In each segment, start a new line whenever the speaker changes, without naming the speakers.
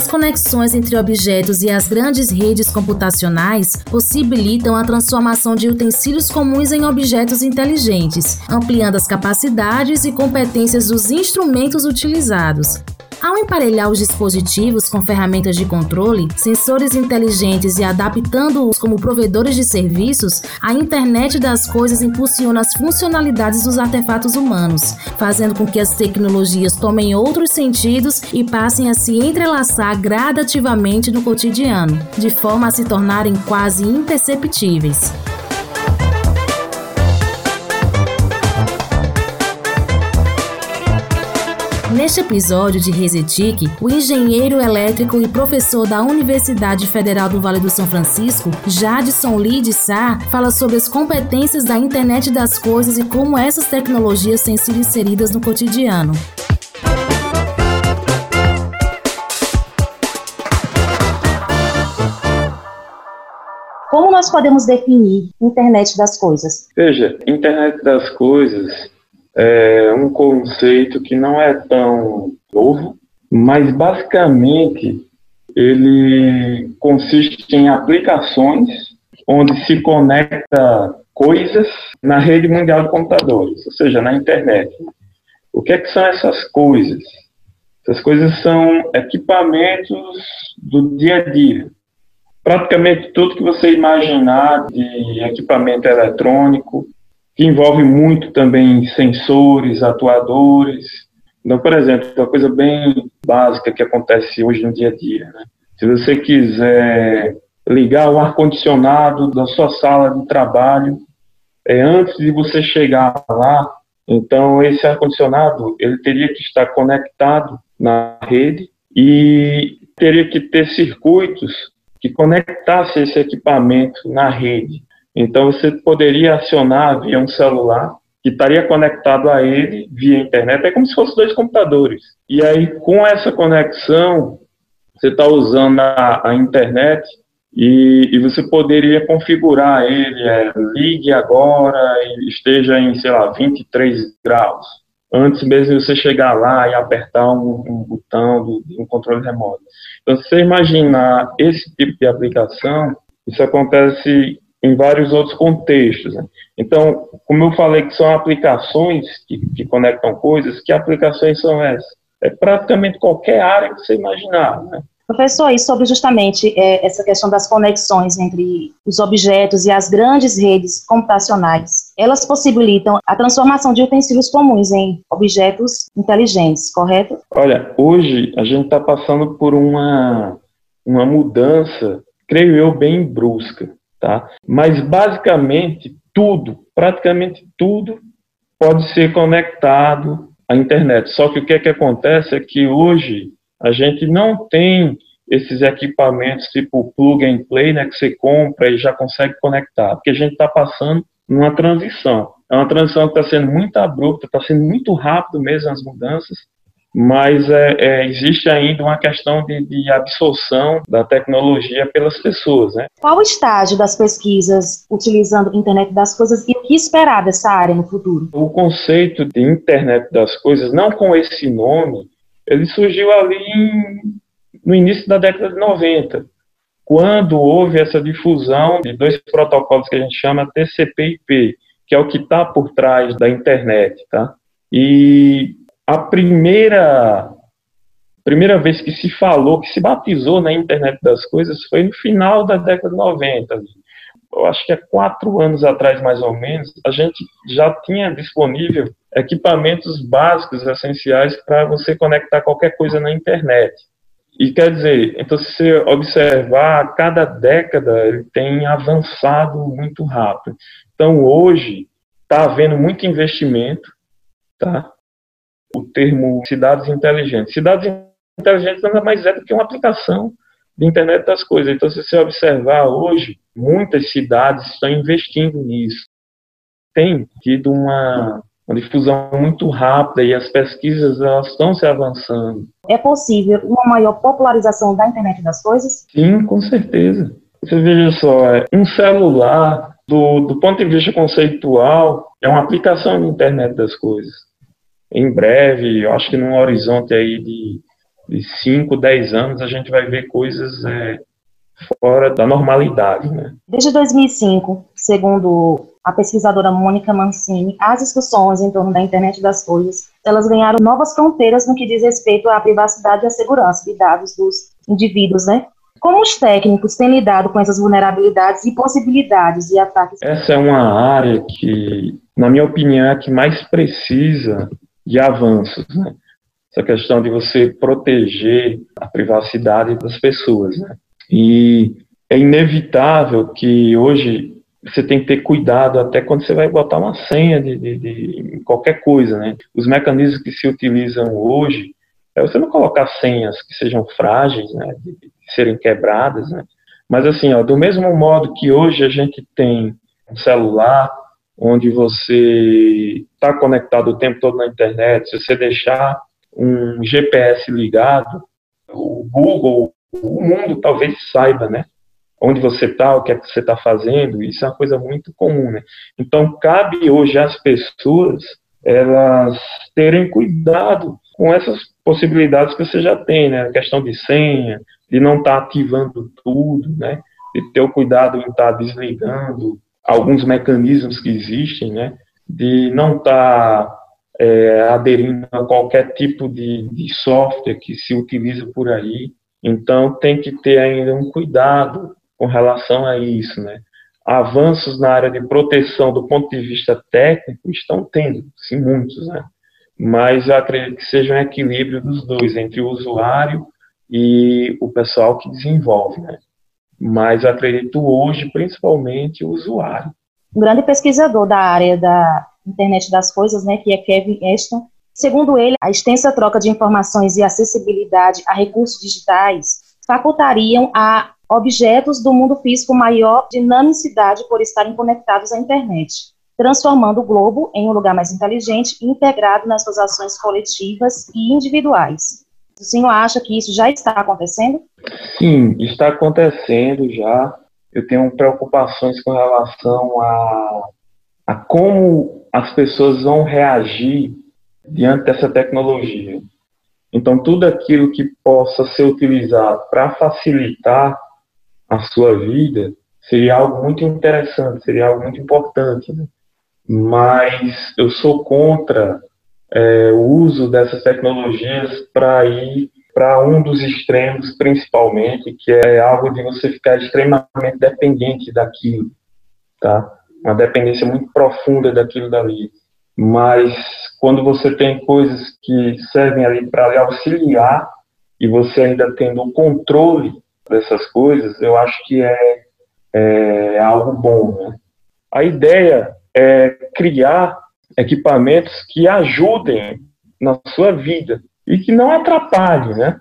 As conexões entre objetos e as grandes redes computacionais possibilitam a transformação de utensílios comuns em objetos inteligentes, ampliando as capacidades e competências dos instrumentos utilizados. Ao emparelhar os dispositivos com ferramentas de controle, sensores inteligentes e adaptando-os como provedores de serviços, a internet das coisas impulsiona as funcionalidades dos artefatos humanos, fazendo com que as tecnologias tomem outros sentidos e passem a se entrelaçar gradativamente no cotidiano, de forma a se tornarem quase imperceptíveis. Neste episódio de Resetic, o engenheiro elétrico e professor da Universidade Federal do Vale do São Francisco, Jadson Lee de Sá, fala sobre as competências da internet das coisas e como essas tecnologias têm sido inseridas no cotidiano. Como nós podemos definir internet das coisas?
Veja, internet das coisas é um conceito que não é tão novo, mas basicamente ele consiste em aplicações onde se conecta coisas na rede mundial de computadores, ou seja, na internet. O que, é que são essas coisas? Essas coisas são equipamentos do dia a dia. Praticamente tudo que você imaginar de equipamento eletrônico, que envolve muito também sensores, atuadores. Então, por exemplo, uma coisa bem básica que acontece hoje no dia a dia. Né? Se você quiser ligar o ar-condicionado da sua sala de trabalho, é, antes de você chegar lá, então esse ar-condicionado ele teria que estar conectado na rede e teria que ter circuitos que conectassem esse equipamento na rede. Então você poderia acionar via um celular que estaria conectado a ele via internet, é como se fossem dois computadores. E aí com essa conexão você está usando a, a internet e, e, você poderia configurar ele, é, ligue agora e esteja em, sei lá, 23 graus. Antes mesmo de você chegar lá e apertar um, um botão do, de um controle remoto. Então, se você imaginar esse tipo de aplicação, isso acontece em vários outros contextos. Né? Então, como eu falei que são aplicações que, que, conectam coisas, que aplicações são essas? É praticamente qualquer área que você imaginar. Né?
Professor, e sobre justamente é, essa questão das conexões entre os objetos e as grandes redes computacionais, elas possibilitam a transformação de utensílios comuns em objetos inteligentes, correto?
Olha, hoje a gente está passando por uma, uma mudança, creio eu, bem brusca tá? Mas basicamente tudo, praticamente tudo pode ser conectado à internet. Só que o que é que acontece é que hoje a gente não tem esses equipamentos tipo plug and play, né, que você compra e já consegue conectar, porque a gente está passando numa transição. É uma transição que está sendo muito abrupta, está sendo muito rápido mesmo as mudanças, mas é, é, existe ainda uma questão de, de, absorção da tecnologia pelas pessoas. Né?
Qual o estágio das pesquisas utilizando a internet das coisas e o que esperar dessa área no futuro?
O conceito de internet das coisas, não com esse nome, ele surgiu ali em, no início da década de 90, quando houve essa difusão de dois protocolos que a gente chama TCP/IP, que é o que está por trás da internet, tá? E a primeira primeira vez que se falou, que se batizou na internet das coisas foi no final da década de 90. Eu acho que há quatro anos atrás, mais ou menos, a gente já tinha disponível equipamentos básicos, essenciais, para você conectar qualquer coisa na internet. E quer dizer, então se você observar, cada década ele tem avançado muito rápido. Então hoje está havendo muito investimento, tá? O termo cidades inteligentes. Cidades inteligentes nada mais é do que uma aplicação de internet das coisas. Então, se você observar hoje, muitas cidades estão investindo nisso. Tem tido uma, uma difusão muito rápida e as pesquisas elas estão se avançando.
É possível uma maior popularização da internet das coisas?
Sim, com certeza. Você veja só, é, um celular, do, do ponto de vista conceitual, é uma aplicação da internet das coisas em breve, eu acho que num horizonte aí de de 5, 10 anos, a gente vai ver coisas é, fora da normalidade. Né?
Desde 2005, segundo a pesquisadora Mônica Mancini, as discussões em torno da internet das coisas, elas ganharam novas fronteiras no que diz respeito à privacidade e à segurança de dados dos indivíduos, né? Como os técnicos têm lidado com essas vulnerabilidades e possibilidades de ataques?
Essa é uma área que, na minha opinião, é a que mais precisa de avanços, né? Essa questão de você proteger a privacidade das pessoas, né? E é inevitável que hoje você tem que ter cuidado até quando você vai botar uma senha de, de, de qualquer coisa, né? Os mecanismos que se utilizam hoje é você não colocar senhas que sejam frágeis, né? De, de serem quebradas, né? Mas assim, ó, do mesmo modo que hoje a gente tem um celular onde você está conectado o tempo todo na internet, se você deixar um GPS ligado, o Google, o mundo talvez saiba, né? Onde você está, o que é que você está fazendo, isso é uma coisa muito comum, né? Então, cabe hoje às pessoas elas terem cuidado com essas possibilidades que você já tem, né? A questão de senha, de não estar tá ativando tudo, né? De ter o cuidado em estar tá desligando alguns mecanismos que existem, né? De não estar tá é, aderindo a qualquer tipo de, de software que se utiliza por aí. Então, tem que ter ainda um cuidado com relação a isso, né? Avanços na área de proteção do ponto de vista técnico estão tendo, sim, muitos, né? Mas eu acredito que seja um equilíbrio dos dois, entre o usuário e o pessoal que desenvolve, né? Mas acredito hoje, principalmente, o usuário.
Um grande pesquisador da área da internet das coisas, né, que é Kevin Ashton. Segundo ele, a extensa troca de informações e acessibilidade a recursos digitais facultariam a objetos do mundo físico maior dinamicidade por estarem conectados à internet, transformando o globo em um lugar mais inteligente e integrado nas suas ações coletivas e individuais. O senhor acha que isso já está acontecendo?
Sim, está acontecendo já. Eu tenho preocupações com relação a, a como as pessoas vão reagir diante dessa tecnologia. Então, tudo aquilo que possa ser utilizado para facilitar a sua vida seria algo muito interessante, seria algo muito importante. Né? Mas eu sou contra é, o uso dessas tecnologias para ir para um dos extremos, principalmente, que é algo de você ficar extremamente dependente daquilo, tá? Uma dependência muito profunda daquilo dali. Mas quando você tem coisas que servem ali para auxiliar e você ainda tendo o controle dessas coisas, eu acho que é, é algo bom. Né? A ideia é criar equipamentos que ajudem na sua vida e que não atrapalhem, né?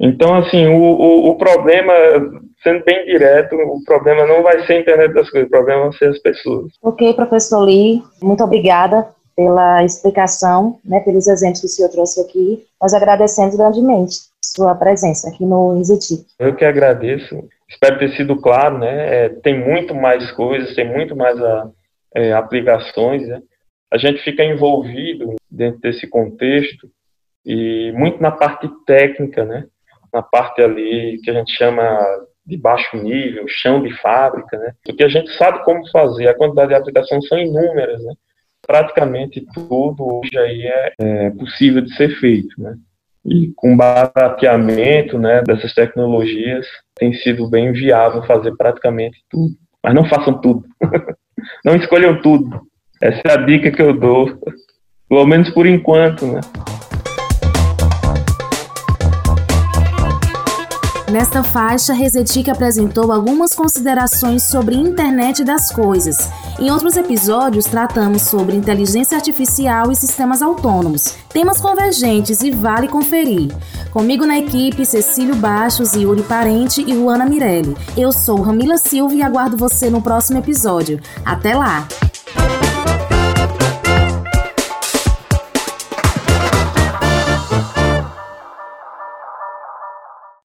Então, assim, o, o, o, problema, sendo bem direto, o problema não vai ser a internet das coisas, o problema vão ser as pessoas.
Ok, professor Lee, muito obrigada pela explicação, né, pelos exemplos que o senhor trouxe aqui. Nós agradecemos grandemente sua presença aqui no Inzeti.
Eu que agradeço. Espero ter sido claro, né? É, tem muito mais coisas, tem muito mais a, é, aplicações, né? A gente fica envolvido dentro desse contexto e muito na parte técnica, né? Na parte ali que a gente chama de baixo nível, chão de fábrica, né? Porque a gente sabe como fazer, a quantidade de aplicações são inúmeras, né? Praticamente tudo hoje aí é, é possível de ser feito, né? E com barateamento né, dessas tecnologias, tem sido bem viável fazer praticamente tudo. Mas não façam tudo. não escolham tudo. Essa é a dica que eu dou. Pelo menos por enquanto, né?
Nesta faixa, Resetic apresentou algumas considerações sobre internet das coisas. Em outros episódios, tratamos sobre inteligência artificial e sistemas autônomos, temas convergentes e vale conferir. Comigo na equipe, Cecílio Baixos, Yuri Parente e Luana Mirelli. Eu sou Ramila Silva e aguardo você no próximo episódio. Até lá!